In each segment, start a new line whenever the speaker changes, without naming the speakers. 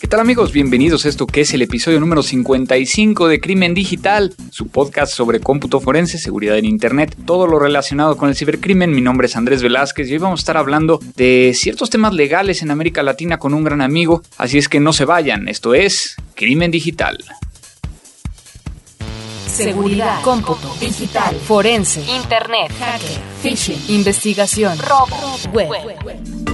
¿Qué tal amigos? Bienvenidos a esto que es el episodio número 55 de Crimen Digital, su podcast sobre cómputo forense, seguridad en Internet, todo lo relacionado con el cibercrimen. Mi nombre es Andrés Velázquez y hoy vamos a estar hablando de ciertos temas legales en América Latina con un gran amigo, así es que no se vayan, esto es Crimen Digital.
Seguridad, cómputo, digital, forense, internet, hacker, phishing, investigación, robo, web.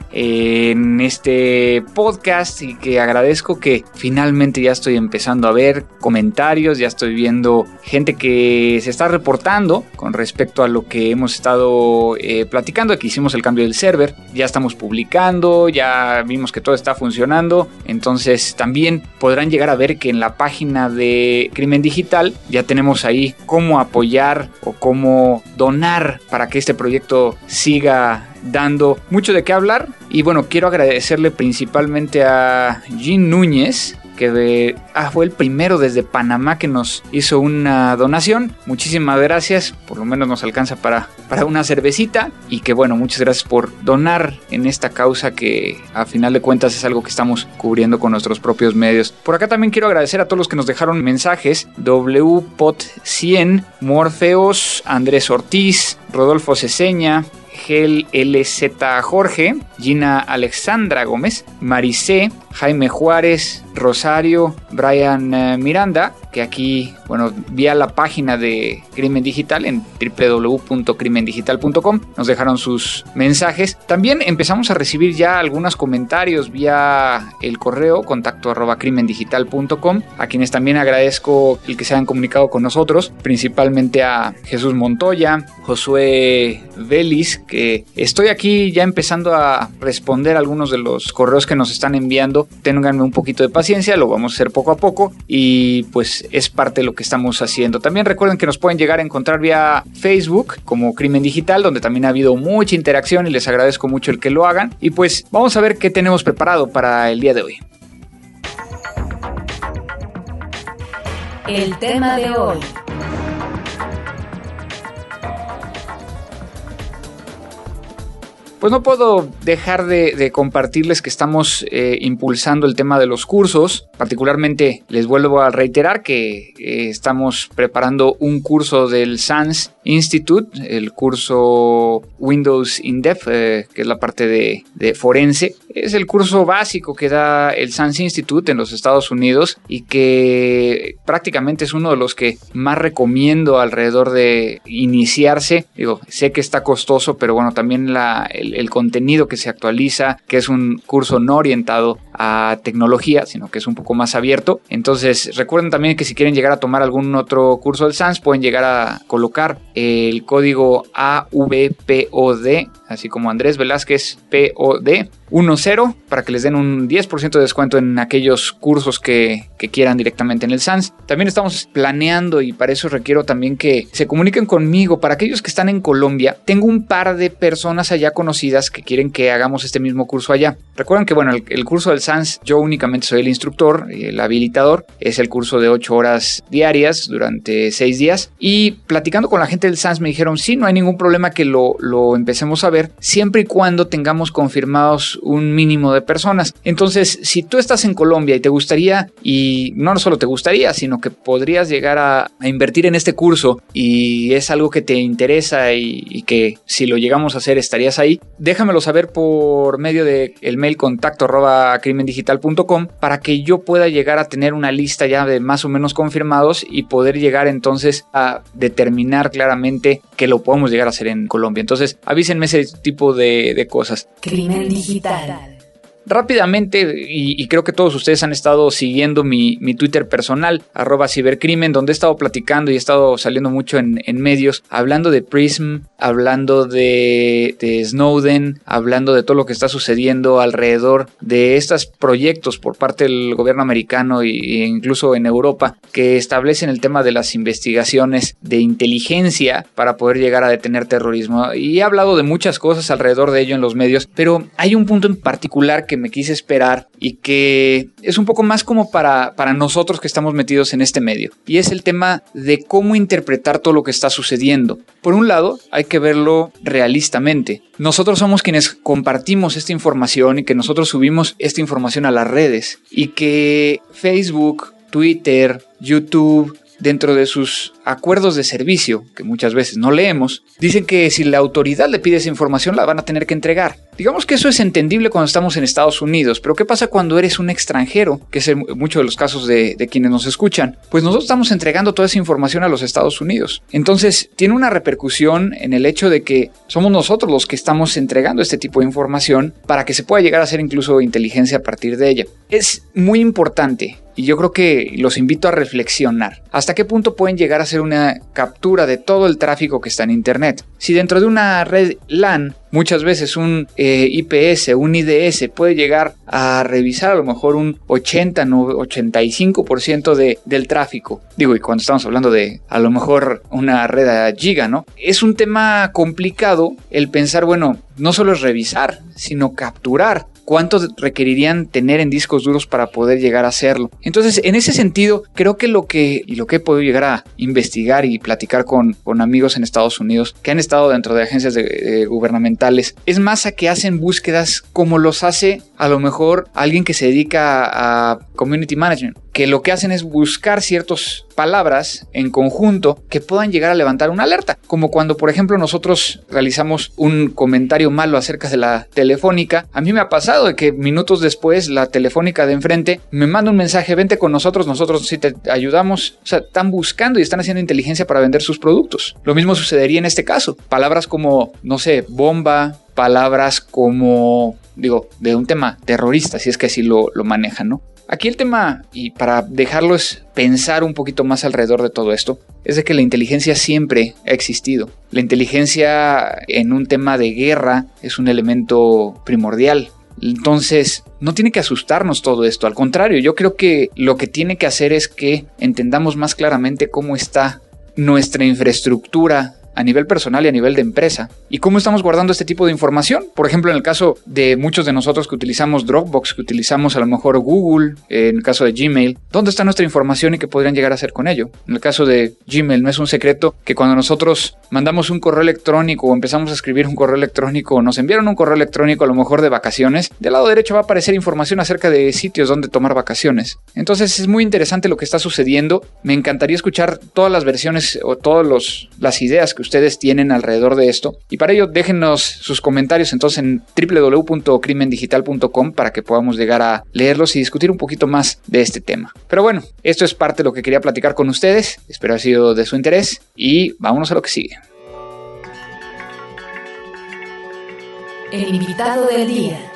en este podcast y que agradezco que finalmente ya estoy empezando a ver comentarios, ya estoy viendo gente que se está reportando con respecto a lo que hemos estado eh, platicando, que hicimos el cambio del server, ya estamos publicando, ya vimos que todo está funcionando, entonces también podrán llegar a ver que en la página de Crimen Digital ya tenemos ahí cómo apoyar o cómo donar para que este proyecto siga dando mucho de qué hablar. Y bueno, quiero agradecerle principalmente a Jean Núñez, que ah, fue el primero desde Panamá que nos hizo una donación. Muchísimas gracias, por lo menos nos alcanza para, para una cervecita. Y que bueno, muchas gracias por donar en esta causa que a final de cuentas es algo que estamos cubriendo con nuestros propios medios. Por acá también quiero agradecer a todos los que nos dejaron mensajes. WPOT100, Morfeos, Andrés Ortiz, Rodolfo Ceseña, Gel LZ Jorge, Gina Alexandra Gómez, Maricé, Jaime Juárez, Rosario, Brian eh, Miranda, que aquí, bueno, vía la página de Crimen Digital en www.crimendigital.com nos dejaron sus mensajes. También empezamos a recibir ya algunos comentarios vía el correo contacto arroba crimendigital.com, a quienes también agradezco el que se hayan comunicado con nosotros, principalmente a Jesús Montoya, Josué Vélez, que estoy aquí ya empezando a responder algunos de los correos que nos están enviando. Ténganme un poquito de paciencia, lo vamos a hacer poco a poco y pues es parte de lo que estamos haciendo. También recuerden que nos pueden llegar a encontrar vía Facebook como Crimen Digital, donde también ha habido mucha interacción y les agradezco mucho el que lo hagan. Y pues vamos a ver qué tenemos preparado para el día de hoy.
El tema de hoy.
Pues no puedo dejar de, compartirles que estamos eh, impulsando el tema de los cursos. Particularmente les vuelvo a reiterar que eh, estamos preparando un curso del SANS Institute, el curso Windows in Depth, eh, que es la parte de, de, forense. Es el curso básico que da el SANS Institute en los Estados Unidos y que prácticamente es uno de los que más recomiendo alrededor de iniciarse. Digo, sé que está costoso, pero bueno, también la, el, el, contenido que se actualiza, que es un curso no orientado a tecnología, sino que es un poco más abierto. Entonces, recuerden también que si quieren llegar a tomar algún otro curso del SANS, pueden llegar a colocar el código AVPOD, así como Andrés Velázquez POD 10 para que les den un 10% de descuento en aquellos cursos que, quieran directamente en el SANS. También estamos planeando y para eso requiero también que se comuniquen conmigo. Para aquellos que están en Colombia, tengo un par de personas allá conocidas que quieren que hagamos este mismo curso allá. Recuerden que bueno, el, el curso del SANS yo únicamente soy el instructor, el habilitador. Es el curso de 8 horas diarias durante 6 días. Y platicando con la gente del SANS me dijeron, sí, no hay ningún problema que lo, lo empecemos a ver, siempre y cuando tengamos confirmados un mínimo de personas. Entonces, si tú estás en Colombia y te gustaría, y no solo te gustaría, sino que podrías llegar a, invertir en este curso y es algo que te interesa y, que si lo llegamos a hacer estarías ahí, déjamelo saber por medio del el mail contacto arroba crimendigital.com para que yo pueda llegar a tener una lista ya de más o menos confirmados y poder llegar entonces a determinar claramente que lo podemos llegar a hacer en Colombia. Entonces, avísenme ese tipo de, de cosas.
Crimen digital.
Rápidamente, y, creo que todos ustedes han estado siguiendo mi, Twitter personal, arroba cibercrimen, donde he estado platicando y he estado saliendo mucho en, medios, hablando de Prism, hablando de, Snowden, hablando de todo lo que está sucediendo alrededor de estos proyectos por parte del gobierno americano e incluso en Europa que establecen el tema de las investigaciones de inteligencia para poder llegar a detener terrorismo. Y he hablado de muchas cosas alrededor de ello en los medios, pero hay un punto en particular que me quise esperar y que es un poco más como para, para nosotros que estamos metidos en este medio. Y es el tema de cómo interpretar todo lo que está sucediendo. Por un lado, hay que verlo realistamente. Nosotros somos quienes compartimos esta información y que nosotros subimos esta información a las redes y que Facebook, Twitter, YouTube, dentro de sus acuerdos de servicio, que muchas veces no leemos, dicen que si la autoridad le pide esa información la van a tener que entregar. Digamos que eso es entendible cuando estamos en Estados Unidos, pero ¿qué pasa cuando eres un extranjero? Que es muchos de los casos de, de quienes nos escuchan. Pues nosotros estamos entregando toda esa información a los Estados Unidos. Entonces, tiene una repercusión en el hecho de que somos nosotros los que estamos entregando este tipo de información para que se pueda llegar a hacer incluso inteligencia a partir de ella. Es muy importante y yo creo que los invito a reflexionar. ¿Hasta qué punto pueden llegar a ser una captura de todo el tráfico que está en Internet? Si dentro de una red LAN muchas veces un eh, IPS, un IDS puede llegar a revisar a lo mejor un 80, 85% de, del tráfico. Digo, y cuando estamos hablando de a lo mejor una red a giga, ¿no? Es un tema complicado el pensar, bueno, no solo es revisar, sino capturar cuánto requerirían tener en discos duros para poder llegar a hacerlo. Entonces, en ese sentido, creo que lo que, y lo que he podido llegar a investigar y platicar con, con amigos en Estados Unidos que han estado dentro de agencias gubernamentales, es más a que hacen búsquedas como los hace a lo mejor alguien que se dedica a community management, que lo que hacen es buscar ciertas palabras en conjunto que puedan llegar a levantar una alerta, como cuando por ejemplo nosotros realizamos un comentario malo acerca de la telefónica, a mí me ha pasado de que minutos después la telefónica de enfrente me manda un mensaje, vente con nosotros, nosotros sí te ayudamos, o sea, están buscando y están haciendo inteligencia para vender sus productos. Lo mismo sucedería en este caso, palabras como, no sé, bomba, palabras como, digo, de un tema terrorista, si es que así lo, lo manejan, ¿no? Aquí el tema, y para dejarlo es pensar un poquito más alrededor de todo esto, es de que la inteligencia siempre ha existido. La inteligencia en un tema de guerra es un elemento primordial. Entonces, no tiene que asustarnos todo esto, al contrario, yo creo que lo que tiene que hacer es que entendamos más claramente cómo está nuestra infraestructura a nivel personal y a nivel de empresa. ¿Y cómo estamos guardando este tipo de información? Por ejemplo, en el caso de muchos de nosotros que utilizamos Dropbox, que utilizamos a lo mejor Google, en el caso de Gmail, ¿dónde está nuestra información y qué podrían llegar a hacer con ello? En el caso de Gmail, no es un secreto que cuando nosotros mandamos un correo electrónico o empezamos a escribir un correo electrónico o nos enviaron un correo electrónico a lo mejor de vacaciones, del lado derecho va a aparecer información acerca de sitios donde tomar vacaciones. Entonces es muy interesante lo que está sucediendo. Me encantaría escuchar todas las versiones o todas las ideas que ustedes tienen alrededor de esto. Y para ello déjenos sus comentarios entonces en www.crimendigital.com para que podamos llegar a leerlos y discutir un poquito más de este tema. Pero bueno, esto es parte de lo que quería platicar con ustedes. Espero ha sido de su interés y vámonos a lo que sigue.
El invitado del día.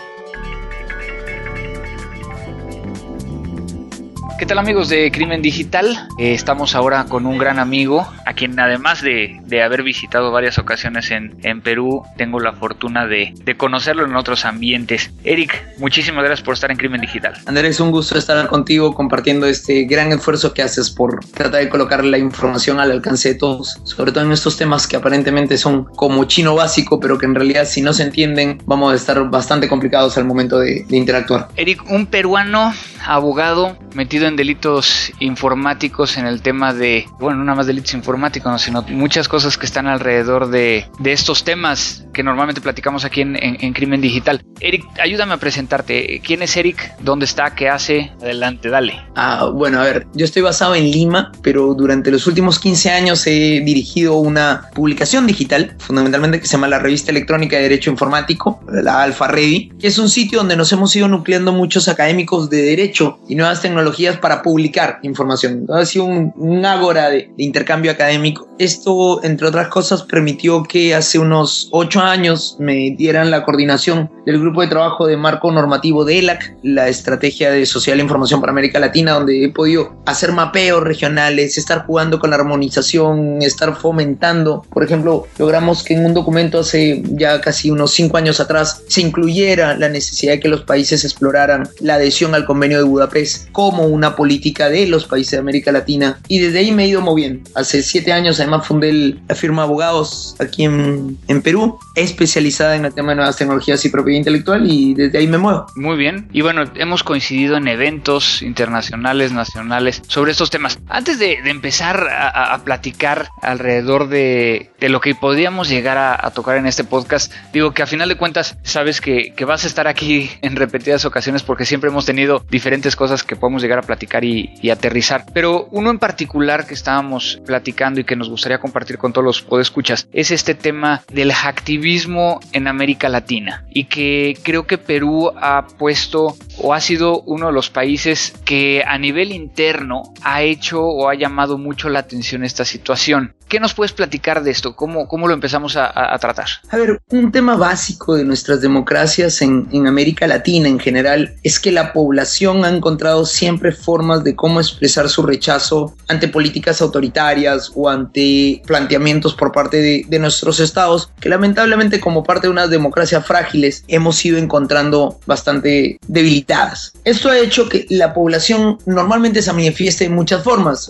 ¿Qué tal amigos de Crimen Digital? Eh, estamos ahora con un gran amigo, a quien además de, haber visitado varias ocasiones en, en Perú, tengo la fortuna de, conocerlo en otros ambientes. Eric, muchísimas gracias por estar en Crimen Digital.
Andrés, un gusto estar contigo compartiendo este gran esfuerzo que haces por tratar de colocar la información al alcance de todos, sobre todo en estos temas que aparentemente son como chino básico, pero que en realidad si no se entienden vamos a estar bastante complicados al momento de, de interactuar.
Eric, un peruano abogado metido en delitos informáticos, en el tema de, bueno, no nada más delitos informáticos, sino muchas cosas que están alrededor de, de estos temas que normalmente platicamos aquí en, en, Crimen Digital. Eric, ayúdame a presentarte. ¿Quién es Eric? ¿Dónde está? ¿Qué hace? Adelante, dale.
Ah, bueno, a ver, yo estoy basado en Lima, pero durante los últimos 15 años he dirigido una publicación digital, fundamentalmente que se llama la Revista Electrónica de Derecho Informático, la Alfa Revi, que es un sitio donde nos hemos ido nucleando muchos académicos de derecho y nuevas tecnologías para publicar información. Ha sido un, ágora de, intercambio académico. Esto, entre otras cosas, permitió que hace unos ocho años me dieran la coordinación del grupo de trabajo de marco normativo de ELAC, la estrategia de social información para América Latina, donde he podido hacer mapeos regionales, estar jugando con la armonización, estar fomentando. Por ejemplo, logramos que en un documento hace ya casi unos cinco años atrás se incluyera la necesidad de que los países exploraran la adhesión al convenio de Budapest como una política de los países de América Latina. Y desde ahí me he ido moviendo. Hace siete años además fundé la firma Abogados aquí en, en Perú, especializada en el tema de nuevas tecnologías y propiedad intelectual y desde ahí me muevo.
Muy bien. Y bueno, hemos coincidido en eventos internacionales, nacionales, sobre estos temas. Antes de, empezar a, platicar alrededor de, lo que podríamos llegar a, tocar en este podcast, digo que a final de cuentas sabes que, vas a estar aquí en repetidas ocasiones porque siempre hemos tenido diferentes cosas que podemos llegar a platicar y, y aterrizar. Pero uno en particular que estábamos platicando y que nos gustaría compartir con todos los podescuchas es este tema del hacktivismo en América Latina y que creo que Perú ha puesto o ha sido uno de los países que a nivel interno ha hecho o ha llamado mucho la atención esta situación. ¿Qué nos puedes platicar de esto? ¿Cómo, cómo lo empezamos a, tratar?
A ver, un tema básico de nuestras democracias en, en, América Latina en general es que la población ha encontrado siempre formas de cómo expresar su rechazo ante políticas autoritarias o ante planteamientos por parte de, de nuestros estados que lamentablemente como parte de unas democracias frágiles hemos ido encontrando bastante debilitadas. Esto ha hecho que la población normalmente se manifieste en muchas formas,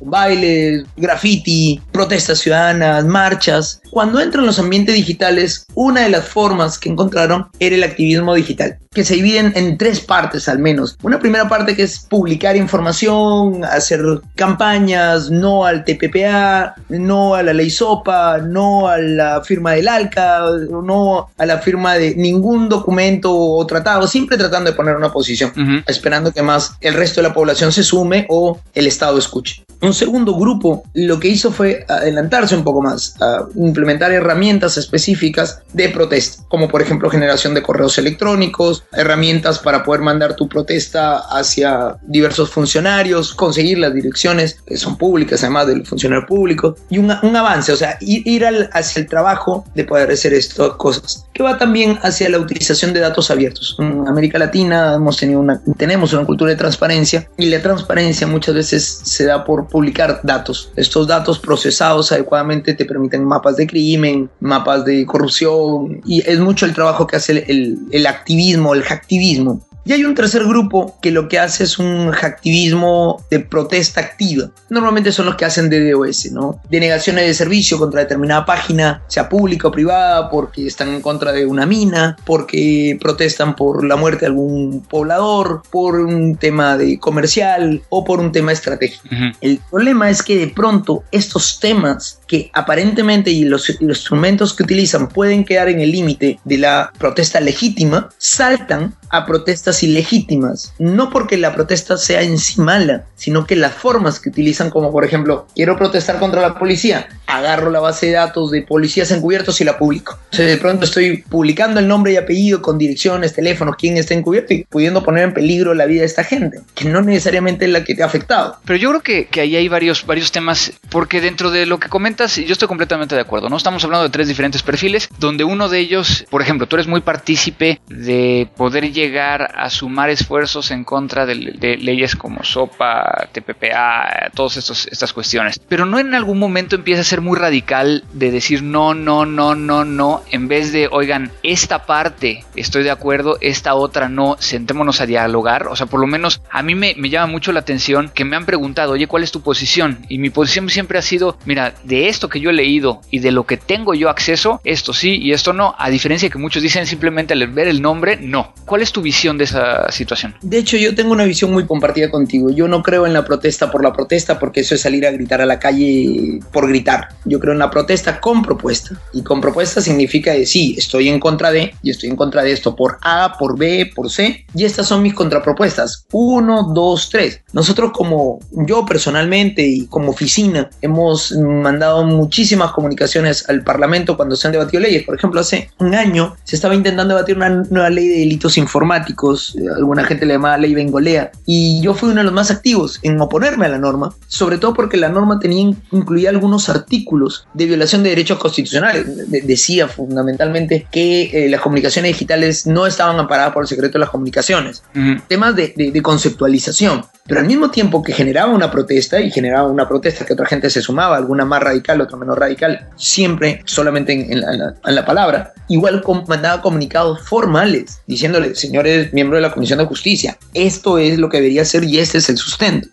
bailes, graffiti, protestas ciudadanas, marchas. Cuando entran en los ambientes digitales, una de las formas que encontraron era el activismo digital, que se dividen en tres partes al menos. Una primera parte que es publicar información, hacer campañas, no al TPPA, no a la ley SOPA, no a la firma del ALCA, no a la firma de ningún documento o tratado, siempre tratando de poner una posición, esperando que más el resto de la población se sume o el Estado escuche. Un segundo grupo lo que hizo fue adelantarse un poco más, a implementar herramientas específicas de protesta, como por ejemplo generación de correos electrónicos, herramientas para poder mandar tu protesta hacia diversos funcionarios, conseguir las direcciones que son públicas, además del funcionario público, y un, avance, o sea, ir, hacia el trabajo de poder hacer estas cosas, que va también hacia la utilización de datos abiertos. En América Latina hemos tenido una, tenemos una cultura de transparencia y la transparencia muchas veces se da por publicar datos. Estos datos procesados adecuadamente te permiten mapas de crimen, mapas de corrupción y es mucho el trabajo que hace el, activismo, el hacktivismo. Y hay un tercer grupo que lo que hace es un hacktivismo de protesta activa. Normalmente son los que hacen DDoS, ¿no? Denegaciones de servicio contra determinada página, sea pública o privada, porque están en contra de una mina, porque protestan por la muerte de algún poblador, por un tema de comercial o por un tema estratégico. El problema es que de pronto estos temas que aparentemente y los, los instrumentos que utilizan pueden quedar en el límite de la protesta legítima, saltan a protestas ilegítimas. No porque la protesta sea en sí mala, sino que las formas que utilizan, como por ejemplo, quiero protestar contra la policía, agarro la base de datos de policías encubiertos y la publico. Sea, de pronto estoy publicando el nombre y apellido con direcciones, teléfonos, quién está encubierto y pudiendo poner en peligro la vida de esta gente, que no necesariamente es la que te ha afectado.
Pero yo creo que, que ahí hay varios, varios temas, porque dentro de lo que comentas, yo estoy completamente de acuerdo, ¿no? Estamos hablando de tres diferentes perfiles, donde uno de ellos, por ejemplo, tú eres muy partícipe de poder llegar a sumar esfuerzos en contra de, leyes como SOPA, TPPA, todas estas cuestiones. Pero no en algún momento empieza a ser muy radical de decir no, no, no, no, no, en vez de, oigan, esta parte estoy de acuerdo, esta otra no, sentémonos a dialogar. O sea, por lo menos a mí me, me llama mucho la atención que me han preguntado, oye, ¿cuál es tu posición? Y mi posición siempre ha sido, mira, de esto que yo he leído y de lo que tengo yo acceso, esto sí y esto no, a diferencia que muchos dicen simplemente al ver el nombre, no. ¿Cuál es tu visión de situación?
De hecho, yo tengo una visión muy compartida contigo. Yo no creo en la protesta por la protesta porque eso es salir a gritar a la calle por gritar. Yo creo en la protesta con propuesta. Y con propuesta significa decir, sí, estoy en contra de, y estoy en contra de esto por A, por B, por C. Y estas son mis contrapropuestas. Uno, dos, tres. Nosotros como yo personalmente y como oficina hemos mandado muchísimas comunicaciones al Parlamento cuando se han debatido leyes. Por ejemplo, hace un año se estaba intentando debatir una nueva ley de delitos informáticos eh, alguna gente le llamaba ley Bengolea, y yo fui uno de los más activos en oponerme a la norma, sobre todo porque la norma tenía, incluía algunos artículos de violación de derechos constitucionales. decía fundamentalmente que eh, las comunicaciones digitales no estaban amparadas por el secreto de las comunicaciones. Temas de, de conceptualización pero al mismo tiempo que generaba una protesta y generaba una protesta que otra gente se sumaba, alguna más radical, otra menos radical, siempre solamente en, la, palabra, igual mandaba comunicados formales diciéndole, señores miembros de la Comisión de Justicia, esto es lo que debería ser y este es el sustento.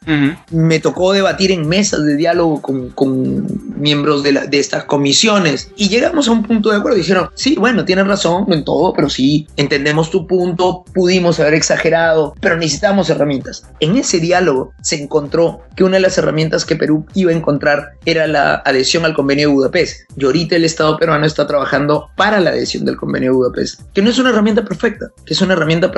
Me tocó debatir en mesas de diálogo con, miembros de, de estas comisiones y llegamos a un punto de acuerdo. Dijeron, sí, bueno, tienes razón en todo, pero sí, entendemos tu punto, pudimos haber exagerado, pero necesitamos herramientas. En ese diálogo se encontró que una de las herramientas que Perú iba a encontrar era la adhesión al convenio de Budapest. Y ahorita el Estado peruano está trabajando para la adhesión del convenio de Budapest, que no es una herramienta perfecta, que es una herramienta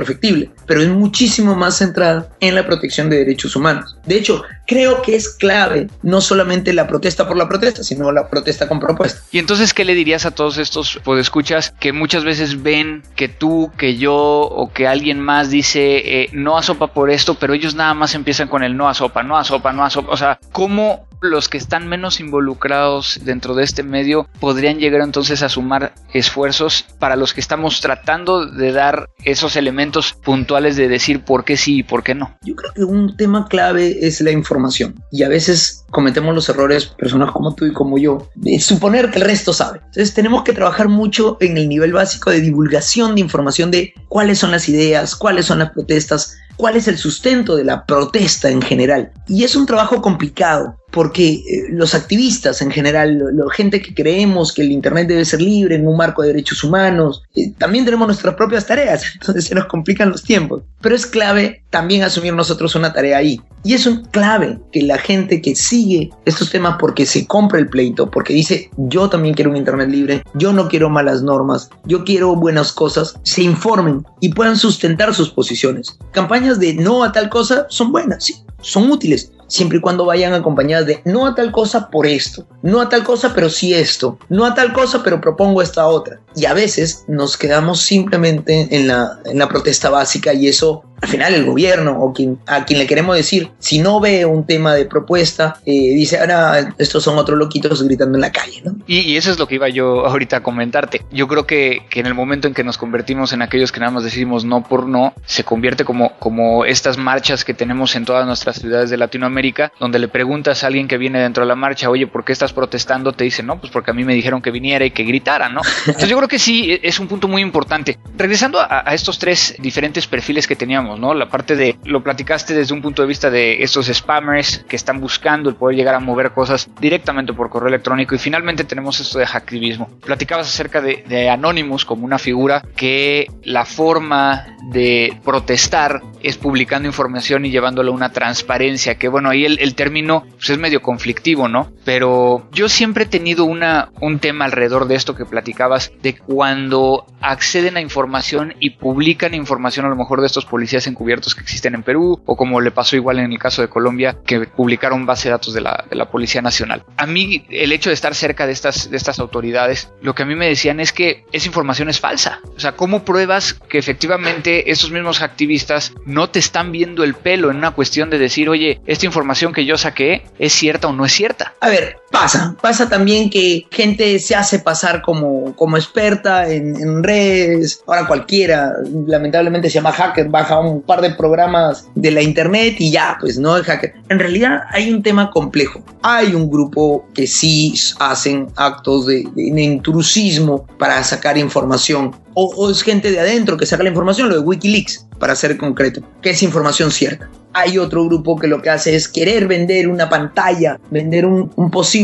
pero es muchísimo más centrada en la protección de derechos humanos. De hecho, creo que es clave no solamente la protesta por la protesta, sino la protesta con propuesta.
Y entonces, ¿qué le dirías a todos estos podescuchas que muchas veces ven que tú, que yo o que alguien más dice eh, no a sopa por esto, pero ellos nada más empiezan con el no a sopa, no a sopa, no a sopa? O sea, ¿cómo los que están menos involucrados dentro de este medio podrían llegar entonces a sumar esfuerzos para los que estamos tratando de dar esos elementos puntuales de decir por qué sí y por qué no.
Yo creo que un tema clave es la información y a veces cometemos los errores, personas como tú y como yo, de suponer que el resto sabe. Entonces tenemos que trabajar mucho en el nivel básico de divulgación de información de cuáles son las ideas, cuáles son las protestas, cuál es el sustento de la protesta en general. Y es un trabajo complicado porque eh, los activistas en general, la gente que creemos que el Internet debe ser libre en un marco de derechos humanos, eh, también tenemos nuestras propias tareas, entonces se nos complican los tiempos. Pero es clave también asumir nosotros una tarea ahí. Y es clave que la gente que sigue estos temas porque se compra el pleito, porque dice yo también quiero un Internet libre, yo no quiero malas normas, yo quiero buenas cosas, se informen y puedan sustentar sus posiciones. Campañas de no a tal cosa son buenas, sí, son útiles, siempre y cuando vayan acompañadas de no a tal cosa por esto, no a tal cosa pero sí esto, no a tal cosa pero propongo esta otra. Y a veces nos quedamos simplemente en la, protesta básica y eso al final el gobierno o a quien le queremos decir, si no ve un tema de propuesta, eh, dice, ahora estos son otros loquitos gritando en la calle, ¿no?
Y, eso es lo que iba yo ahorita a comentarte. Yo creo que, en el momento en que nos convertimos en aquellos que nada más decidimos no por no, se convierte como estas marchas que tenemos en todas nuestras ciudades de Latinoamérica, donde le preguntas a alguien que viene dentro de la marcha, oye, ¿por qué estás protestando? Te dice, no, pues porque a mí me dijeron que viniera y que gritara, ¿no? Entonces yo creo que sí, e, es un punto muy importante. Regresando a, a estos tres diferentes perfiles que teníamos, ¿no? La parte de, lo platicaste desde un punto de vista de estos spammers que están buscando el poder llegar a mover cosas directamente por correo electrónico y finalmente tenemos esto de hacktivismo. Platicabas acerca de, de Anonymous como una figura que la forma de protestar es publicando información y llevándolo a una transparencia, que bueno, ahí el, término pues, es medio conflictivo, ¿no? Pero yo siempre he tenido una, un tema alrededor de esto que platicabas, de cuando acceden a información y publican información a lo mejor de estos policías encubiertos que existen en Perú, o como le pasó igual en el caso de Colombia, que publicaron base de datos de la, de la Policía Nacional. A mí el hecho de estar cerca de estas, de estas autoridades, lo que a mí me decían es que esa información es falsa. O sea, ¿cómo pruebas que efectivamente esos mismos activistas no te están viendo el pelo en una cuestión de decir, oye, esta información que yo saqué es cierta o no es cierta?
A ver, pasa, pasa también que gente se hace pasar como, como experta en, redes, ahora cualquiera, lamentablemente se llama hacker, baja un par de programas de la internet y ya, pues no es hacker. En realidad hay un tema complejo. Hay un grupo que sí hacen actos de, intrusismo para sacar información. O, es gente de adentro que saca la información, lo de Wikileaks, para ser concreto, que es información cierta. Hay otro grupo que lo que hace es querer vender una pantalla, vender un, posible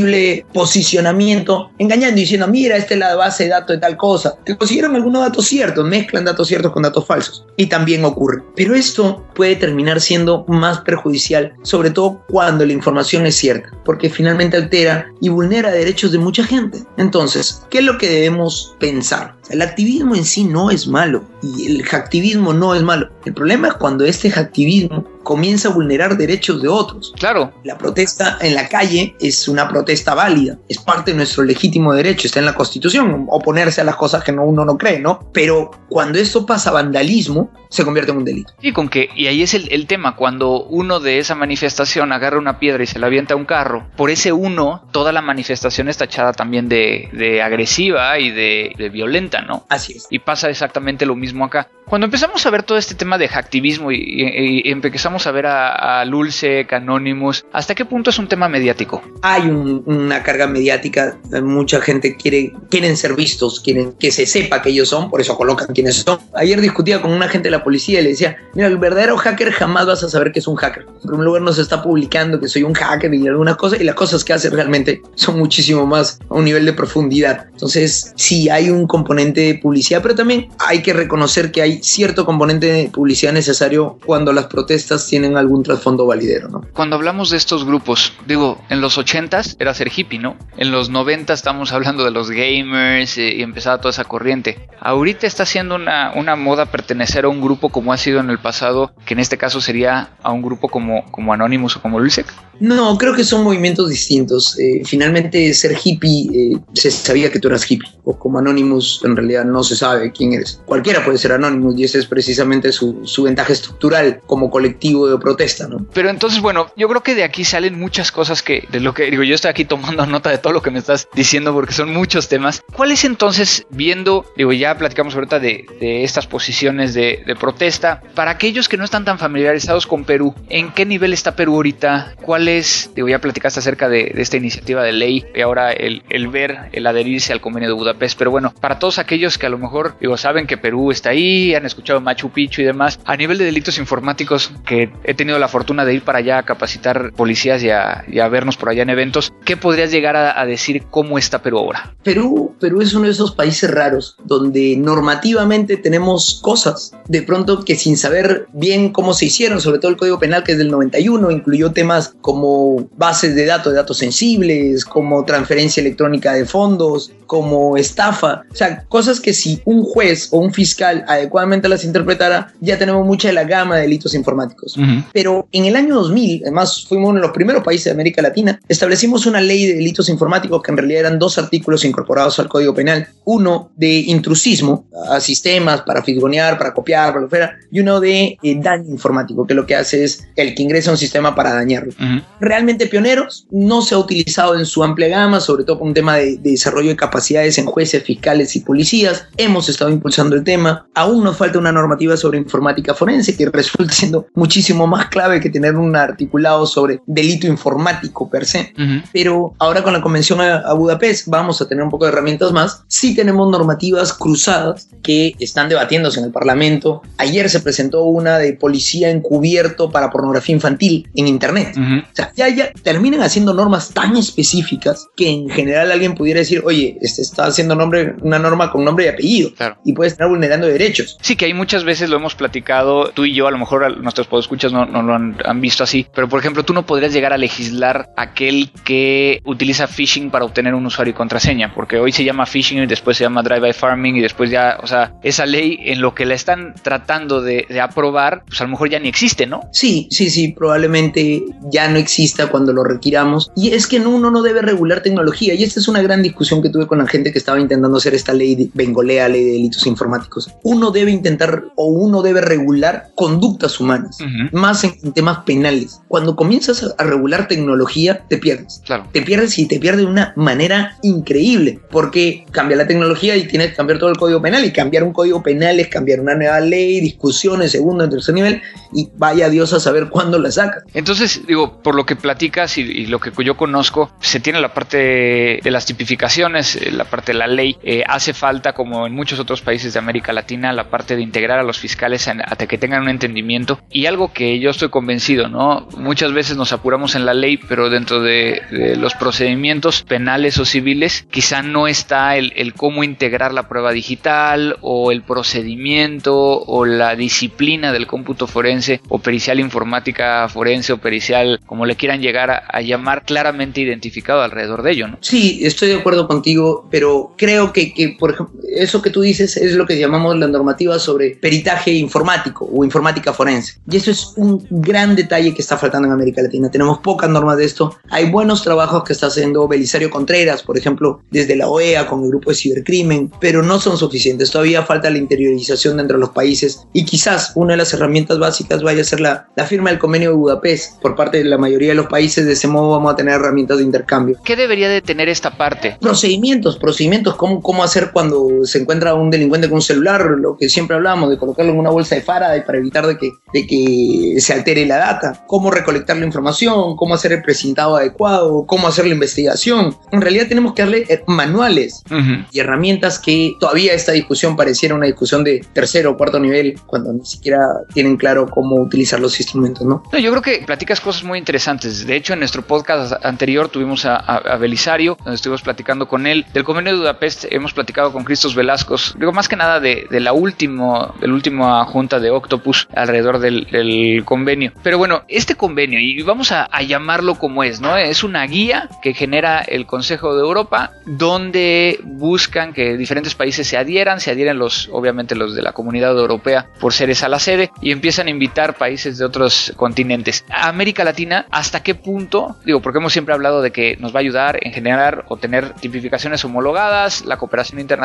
posicionamiento, engañando y diciendo, mira, esta es la base de datos de tal cosa. Que consiguieron algunos datos ciertos, mezclan datos ciertos con datos falsos. Y también ocurre. Pero esto puede terminar siendo más perjudicial, sobre todo cuando la información es cierta, porque finalmente altera y vulnera derechos de mucha gente. Entonces, ¿qué es lo que debemos pensar? El activismo en sí no es malo y el hacktivismo no es malo. El problema es cuando este hacktivismo comienza a vulnerar derechos de otros.
Claro.
La protesta en la calle es una protesta válida, es parte de nuestro legítimo derecho, está en la Constitución, oponerse a las cosas que no, uno no cree, ¿no? Pero cuando esto pasa a vandalismo, se convierte en un delito.
Y con que, y ahí es el, tema, cuando uno de esa manifestación agarra una piedra y se la avienta a un carro, por ese uno, toda la manifestación está echada también de, agresiva y de, violenta, ¿no?
Así es.
Y pasa exactamente lo mismo acá. Cuando empezamos a ver todo este tema de hacktivismo y, empezamos a ver a, a Lulce, Anonymous, ¿hasta qué punto es un tema mediático?
Hay una carga mediática, mucha gente quiere quieren ser vistos, quieren que se sepa que ellos son, por eso colocan quiénes son. Ayer discutía con una gente de la policía y le decía, mira, el verdadero hacker jamás vas a saber que es un hacker. En primer lugar, no se está publicando que soy un hacker y alguna cosa, y las cosas que hace realmente son muchísimo más a un nivel de profundidad. Entonces, sí, hay un componente de publicidad, pero también hay que reconocer que hay cierto componente de publicidad necesario cuando las protestas tienen algún trasfondo validero, ¿no?
Cuando hablamos de estos grupos, digo, en los 80s era ser hippie, ¿no? En los 90 estamos hablando de los gamers eh, y empezaba toda esa corriente. Ahorita está siendo una, una moda pertenecer a un grupo como ha sido en el pasado, que en este caso sería a un grupo como, como Anonymous o como Lulsec?
No, creo que son movimientos distintos. Eh, finalmente, ser hippie, eh, se sabía que tú eras hippie, o como Anonymous, en realidad no se sabe quién eres. Cualquiera puede ser Anonymous y ese es precisamente su, su ventaja estructural como colectivo de protesta, ¿no?
Pero entonces, bueno, yo creo que de aquí salen muchas cosas que, de lo que digo, yo estoy aquí tomando nota de todo lo que me estás diciendo porque son muchos temas. ¿Cuál es entonces, viendo, digo, ya platicamos ahorita de, de estas posiciones de, protesta, para aquellos que no están tan familiarizados con Perú, ¿en qué nivel está Perú ahorita? ¿Cuál es, digo, ya platicaste acerca de, esta iniciativa de ley y ahora el, ver, el adherirse al convenio de Budapest, pero bueno, para todos aquellos que a lo mejor, digo, saben que Perú está ahí, han escuchado Machu Picchu y demás, a nivel de delitos informáticos, que he tenido la fortuna de ir para allá a capacitar policías y a, vernos por allá en eventos, ¿qué podrías llegar a, decir cómo está Perú ahora?
Perú, Perú es uno de esos países raros donde normativamente tenemos cosas, de pronto que sin saber bien cómo se hicieron, sobre todo el Código Penal que es del 91, incluyó temas como bases de datos, de datos sensibles, como transferencia electrónica de fondos, como estafa. O sea, cosas que si un juez o un fiscal adecuadamente las interpretara, ya tenemos mucha de la gama de delitos informáticos. Pero en el año 2000, además fuimos uno de los primeros países de América Latina, establecimos una ley de delitos informáticos que en realidad eran dos artículos incorporados al Código Penal. Uno de intrusismo a sistemas para fisgonear, para copiar, para lo fuera, y uno de eh, daño informático, que lo que hace es el que ingresa a un sistema para dañarlo realmente pioneros, no se ha utilizado en su amplia gama, sobre todo por un tema de, desarrollo de capacidades en jueces, fiscales y policías. Hemos estado impulsando el tema. Aún nos falta una normativa sobre informática forense que resulta siendo muchísimo más clave que tener un articulado sobre delito informático per se. Pero ahora con la convención a, Budapest vamos a tener un poco de herramientas más. Sí tenemos normativas cruzadas que están debatiéndose en el Parlamento. Ayer se presentó una de policía encubierto para pornografía infantil en Internet sea, ya, ya terminan haciendo normas tan específicas que en general alguien pudiera decir, oye, este está haciendo nombre, una norma con nombre y apellido. Y puede estar vulnerando derechos.
Sí, que hay muchas veces lo hemos platicado, tú y yo, a lo mejor nuestros podescuchas no, no lo han, han, visto así, pero por ejemplo, tú no podrías llegar a legislar aquel que utiliza phishing para obtener un usuario y contraseña, porque hoy se llama phishing y después se llama drive-by farming y después ya, o sea, esa ley en lo que la están tratando de, de aprobar, pues a lo mejor ya ni existe, ¿no?
Sí, sí, sí, probablemente ya no exista cuando lo requiramos. Y es que uno no debe regular tecnología. Y esta es una gran discusión que tuve con la gente que estaba intentando hacer esta ley Bengolea, ley de delitos informáticos. Uno debe intentar o uno debe regular conductas humanas, más en, temas penales. Cuando comienzas a, regular tecnología, te pierdes.
Claro.
Te pierdes y te pierdes de una manera increíble, porque cambia la tecnología y tienes que cambiar todo el código penal. Y cambiar un código penal es cambiar una nueva ley, discusiones, segundo, en tercer nivel, y vaya Dios a saber cuándo la sacas.
Entonces, digo, por lo que platicas y, lo que yo conozco, se tiene la parte de las tipificaciones, eh, la parte de la ley. Eh, hace falta, como en muchos otros países de América Latina, la parte de integrar a los fiscales hasta que tengan un entendimiento. Y algo que yo estoy convencido, ¿no? Muchas veces nos apuramos en la ley, pero dentro de, los procedimientos penales o civiles, quizá no está el, el cómo integrar la prueba digital o el procedimiento o la disciplina del cómputo forense o pericial informática forense o pericial, como le quieran llegar a, llamar claramente identificado alrededor de ello, ¿no?
Sí, estoy de acuerdo contigo, pero creo que, que, por ejemplo, eso que tú dices es lo que llamamos la normativa sobre peritaje informático o informática forense. Y eso es un gran detalle que está faltando en América Latina. Tenemos pocas normas de esto. Hay buenos trabajos que está haciendo Belisario Contreras, por ejemplo, desde la OEA con el grupo de cibercrimen, pero no son suficientes. Todavía falta la interiorización dentro de los países y quizás una de las herramientas básicas vaya a ser la, la firma del convenio de Budapest por parte de la mayoría de los países. De ese modo vamos a tener herramientas de intercambio.
¿Qué debería de tener esta parte?
Procedimientos, procedimientos, cómo, cómo hacer cuando se encuentra un delincuente con un celular, lo que siempre hablamos, de colocarlo en una bolsa de Faraday para evitar de que, de que se altere la data, cómo recolectar la información, cómo hacer el presentado adecuado, cómo hacer la investigación. En realidad tenemos que darle eh, manuales y herramientas que todavía esta discusión pareciera una discusión de tercero o cuarto nivel cuando ni siquiera tienen claro cómo utilizar los instrumentos, ¿no?
no yo creo que platicas cosas muy interesantes. De hecho, en nuestro podcast anterior tuvimos a, a, Belisario, donde estuvimos platicando con él. Del convenio de Budapest hemos platicado con Cristos Velasco, digo más que nada de, la última, de la última junta de Octopus alrededor del, del, convenio. Pero bueno, este convenio, y vamos a, a llamarlo como es, ¿no? Es una guía que genera el Consejo de Europa, donde buscan que diferentes países se adhieran, se adhieren los, obviamente los de la comunidad europea por ser esa la sede, y empiezan a invitar países de otros continentes. América Latina, ¿hasta qué punto? Digo, porque hemos siempre hablado de que nos va a ayudar en generar o tener tipificaciones homologadas, la cooperación internacional.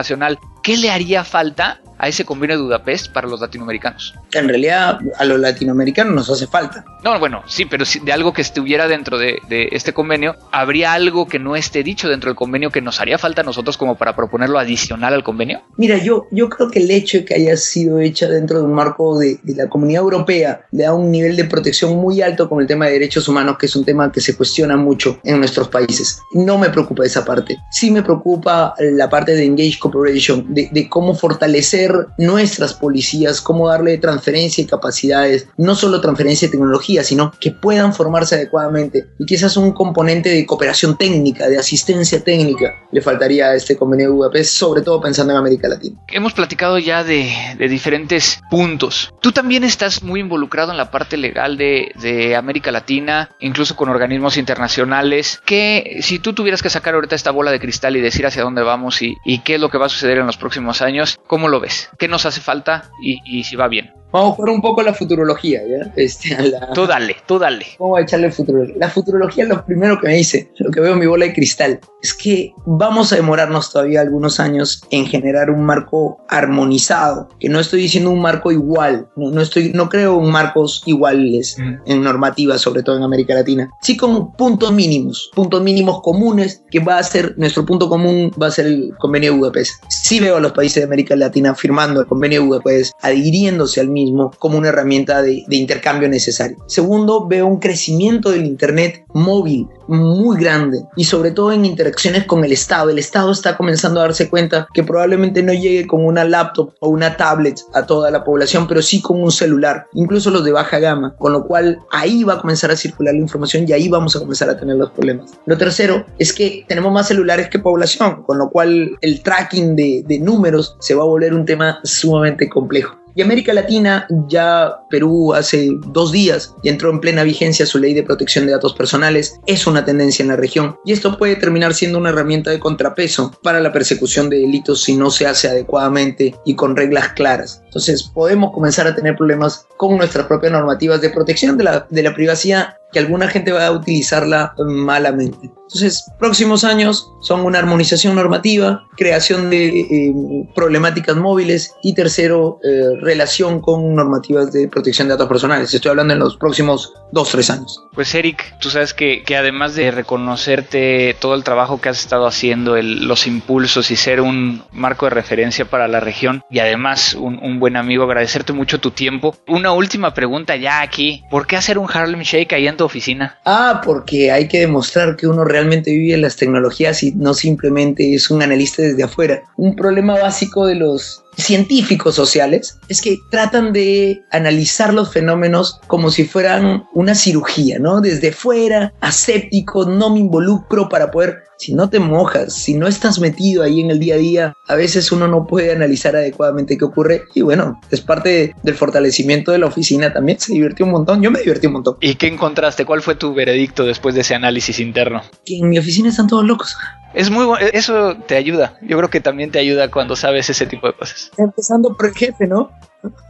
¿Qué le haría falta a ese convenio de Budapest para los latinoamericanos?
En realidad, a los latinoamericanos nos hace falta.
No, bueno, sí, pero si de algo que estuviera dentro de, de, este convenio, ¿habría algo que no esté dicho dentro del convenio que nos haría falta a nosotros como para proponerlo adicional al convenio?
Mira, yo, yo creo que el hecho de que haya sido hecha dentro de un marco de, de la comunidad europea le da un nivel de protección muy alto con el tema de derechos humanos, que es un tema que se cuestiona mucho en nuestros países. No me preocupa esa parte. Sí me preocupa la parte de Engage Cooperation, de, de cómo fortalecer nuestras policías, cómo darle transferencia y capacidades, no solo transferencia de tecnología, sino que puedan formarse adecuadamente y quizás un componente de cooperación técnica, de asistencia técnica, le faltaría a este convenio de Budapest, sobre todo pensando en América Latina.
Hemos platicado ya de, de diferentes puntos. Tú también estás muy involucrado en la parte legal de, de América Latina, incluso con organismos internacionales, que si tú tuvieras que sacar ahorita esta bola de cristal y decir hacia dónde vamos y, y qué es lo que va a suceder en los próximos años, ¿cómo lo ves? Qué nos hace falta y, y si va bien.
Vamos a jugar un poco la futurología, ¿ya? Este, la...
Tú dale, tú dale.
Vamos a echarle futurología. La futurología, lo primero que me dice, lo que veo en mi bola de cristal, es que vamos a demorarnos todavía algunos años en generar un marco armonizado, que no estoy diciendo un marco igual, no, no estoy, no creo un marcos iguales mm. en normativa, sobre todo en América Latina, sí con puntos mínimos, puntos mínimos comunes, que va a ser, nuestro punto común va a ser el convenio de Budapest. Sí veo a los países de América Latina firmando el convenio de Budapest, adhiriéndose al mismo como una herramienta de, de intercambio necesario. Segundo, veo un crecimiento del Internet móvil muy grande y sobre todo en interacciones con el Estado. El Estado está comenzando a darse cuenta que probablemente no llegue con una laptop o una tablet a toda la población, pero sí con un celular, incluso los de baja gama, con lo cual ahí va a comenzar a circular la información y ahí vamos a comenzar a tener los problemas. Lo tercero es que tenemos más celulares que población, con lo cual el tracking de, de números se va a volver un tema sumamente complejo. Y América Latina, ya Perú hace dos días y entró en plena vigencia su ley de protección de datos personales, es una tendencia en la región y esto puede terminar siendo una herramienta de contrapeso para la persecución de delitos si no se hace adecuadamente y con reglas claras. Entonces podemos comenzar a tener problemas con nuestras propias normativas de protección de la, de la privacidad que alguna gente va a utilizarla malamente. Entonces, próximos años son una armonización normativa, creación de eh, problemáticas móviles y tercero, eh, relación con normativas de protección de datos personales. Estoy hablando en los próximos dos, tres años.
Pues Eric, tú sabes que, que además de reconocerte todo el trabajo que has estado haciendo, el, los impulsos y ser un marco de referencia para la región y además un, un buen amigo, agradecerte mucho tu tiempo. Una última pregunta ya aquí. ¿Por qué hacer un Harlem Shake ahí en tu oficina?
Ah, porque hay que demostrar que uno realmente vive en las tecnologías y no simplemente es un analista desde afuera. Un problema básico de los científicos sociales es que tratan de analizar los fenómenos como si fueran una cirugía, ¿no? Desde fuera, aséptico, no me involucro para poder si no te mojas, si no estás metido ahí en el día a día, a veces uno no puede analizar adecuadamente qué ocurre y bueno, es parte del fortalecimiento de la oficina también, se divirtió un montón, yo me divertí un montón.
¿Y qué encontraste? ¿Cuál fue tu veredicto después de ese análisis interno?
Que en mi oficina están todos locos.
Es muy bueno, eso te ayuda. Yo creo que también te ayuda cuando sabes ese tipo de cosas.
Empezando por el jefe, ¿no?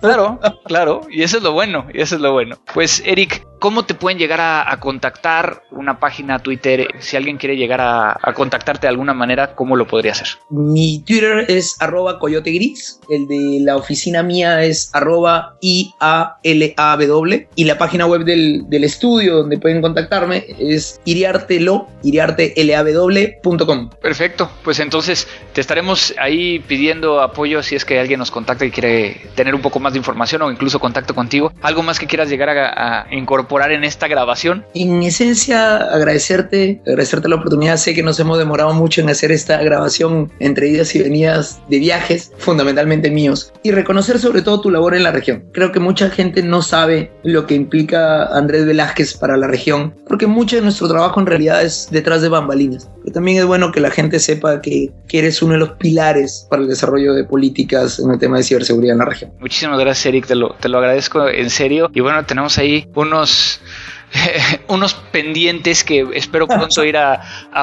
Claro, claro, y eso es lo bueno, y eso es lo bueno. Pues Eric, ¿cómo te pueden llegar a, contactar una página Twitter? Si alguien quiere llegar a, contactarte de alguna manera, ¿cómo lo podría hacer?
Mi Twitter es arroba coyote gris, el de la oficina mía es arroba IALAW y la página web del, estudio donde pueden contactarme es iriartelo, iriartelaw.com.
Perfecto, pues entonces te estaremos ahí pidiendo apoyo si es que alguien nos contacta y quiere tener un poco más de información o incluso contacto contigo. ¿Algo más que quieras llegar a, incorporar en esta grabación?
En esencia, agradecerte, agradecerte la oportunidad. Sé que nos hemos demorado mucho en hacer esta grabación entre idas y venidas de viajes, fundamentalmente míos, y reconocer sobre todo tu labor en la región. Creo que mucha gente no sabe lo que implica Andrés Velázquez para la región, porque mucho de nuestro trabajo en realidad es detrás de bambalinas. Pero también es bueno que la gente sepa que, que eres uno de los pilares para el desarrollo de políticas en el tema de ciberseguridad en la región.
Muchísimas gracias, Eric, te lo, te lo agradezco en serio. Y bueno, tenemos ahí unos unos pendientes que espero pronto ir a,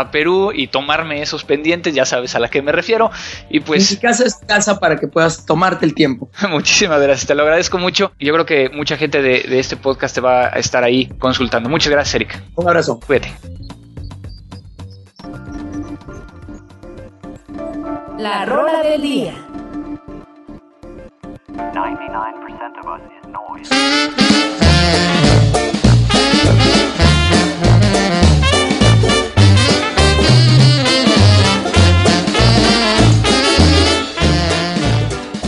Perú y tomarme esos pendientes, ya sabes a la que me refiero. Y pues.
En mi casa es casa para que puedas tomarte el tiempo.
Muchísimas gracias, te lo agradezco mucho. Yo creo que mucha gente de, de este podcast te va a estar ahí consultando. Muchas gracias, Eric.
Un abrazo.
Cuídate.
La rola del día.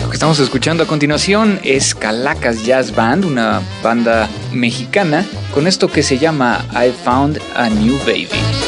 Lo que estamos escuchando a continuación es Calacas Jazz Band, una banda mexicana, con esto que se llama I Found a New Baby.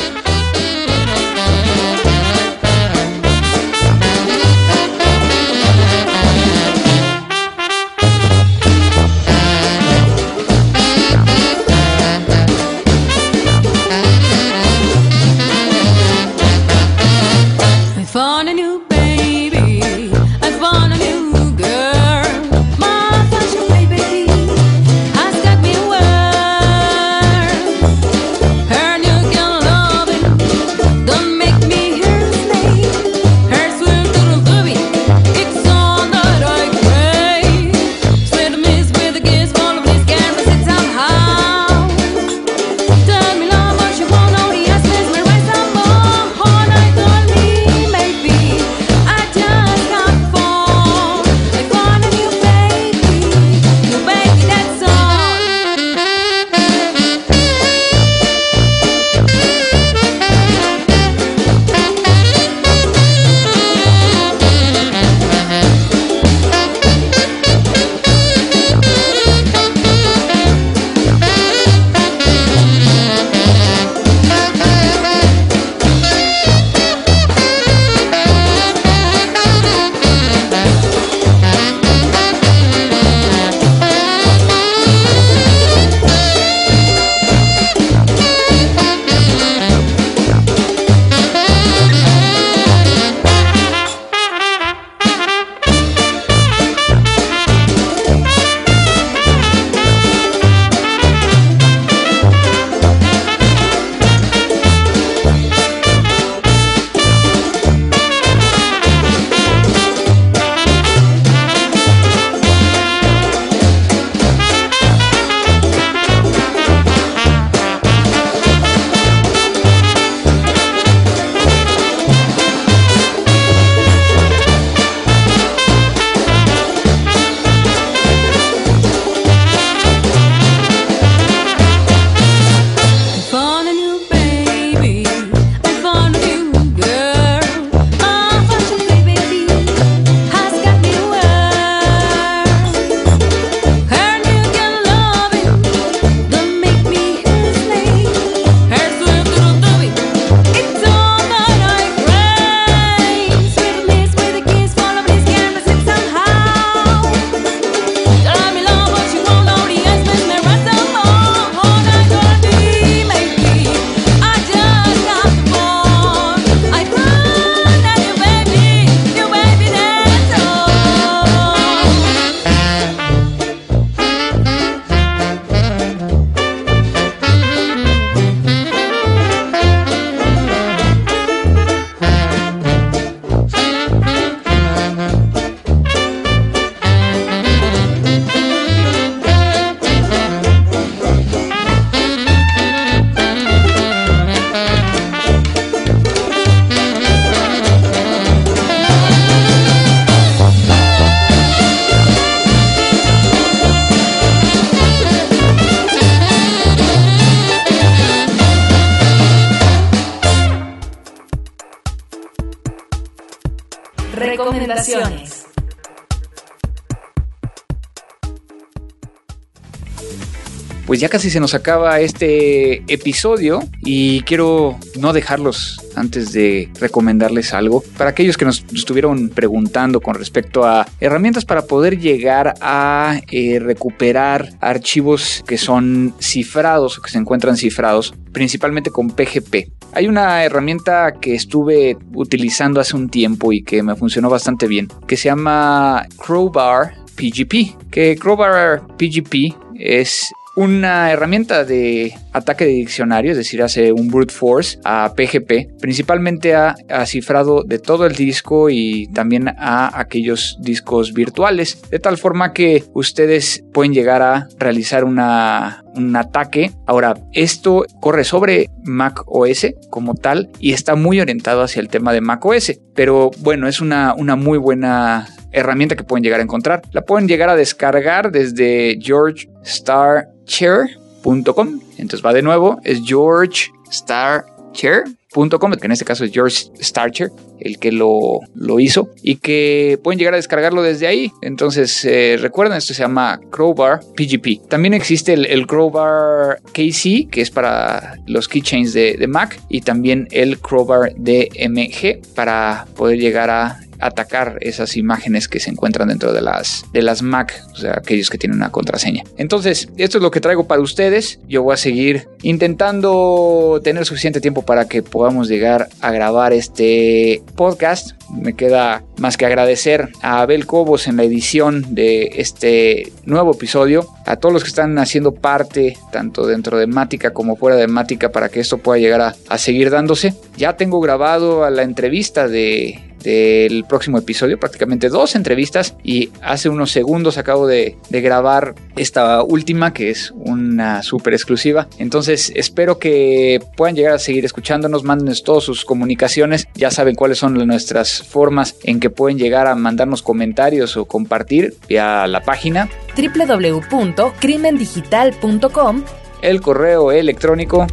Pues ya casi se nos acaba este episodio y quiero no dejarlos antes de recomendarles algo. Para aquellos que nos estuvieron preguntando con respecto a herramientas para poder llegar a eh, recuperar archivos que son cifrados o que se encuentran cifrados, principalmente con PGP. Hay una herramienta que estuve utilizando hace un tiempo y que me funcionó bastante bien, que se llama Crowbar PGP, que Crowbar PGP es una herramienta de ataque de diccionario, es decir, hace un brute force a PGP, principalmente ha, cifrado de todo el disco y también a aquellos discos virtuales, de tal forma que ustedes pueden llegar a realizar una, un ataque. Ahora, esto corre sobre Mac OS como tal y está muy orientado hacia el tema de Mac OS, pero bueno, es una, una muy buena herramienta que pueden llegar a encontrar. La pueden llegar a descargar desde georgestarchair.com. Entonces va de nuevo, es georgestarchair.com, que en este caso es George Starcher, el que lo, lo, hizo, y que pueden llegar a descargarlo desde ahí. Entonces, eh, recuerden, esto se llama Crowbar PGP. También existe el, Crowbar KC, que es para los keychains de, de Mac, y también el Crowbar DMG para poder llegar a atacar esas imágenes que se encuentran dentro de las, de las Mac, o sea, aquellos que tienen una contraseña. Entonces, esto es lo que traigo para ustedes. Yo voy a seguir intentando tener suficiente tiempo para que podamos llegar a grabar este podcast. Me queda más que agradecer a Abel Cobos en la edición de este nuevo episodio, a todos los que están haciendo parte, tanto dentro de Mática como fuera de Mática, para que esto pueda llegar a, a seguir dándose. Ya tengo grabado a la entrevista de del próximo episodio, prácticamente dos entrevistas y hace unos segundos acabo de, grabar esta última que es una súper exclusiva. Entonces espero que puedan llegar a seguir escuchándonos, mándenos todas sus comunicaciones, ya saben cuáles son nuestras formas en que pueden llegar a mandarnos comentarios o compartir vía la página.
www.crimendigital.com
el correo electrónico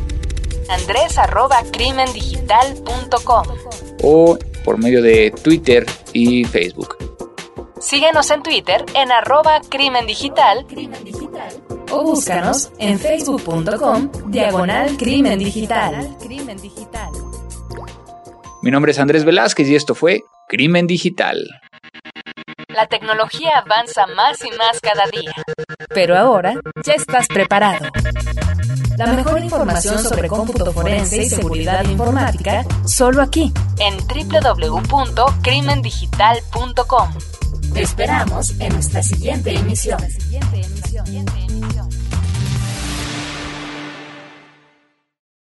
andres.crimendigital.com
o por medio de Twitter y Facebook.
Síguenos en Twitter en arroba crimen digital o búscanos en facebook.com diagonal crimen digital.
Mi nombre es Andrés Velázquez y esto fue Crimen Digital.
La tecnología avanza más y más cada día. Pero ahora ya estás preparado. La mejor información sobre cómputo forense y seguridad informática, solo aquí, en www.crimendigital.com. Te esperamos en nuestra siguiente emisión. Siguiente emisión.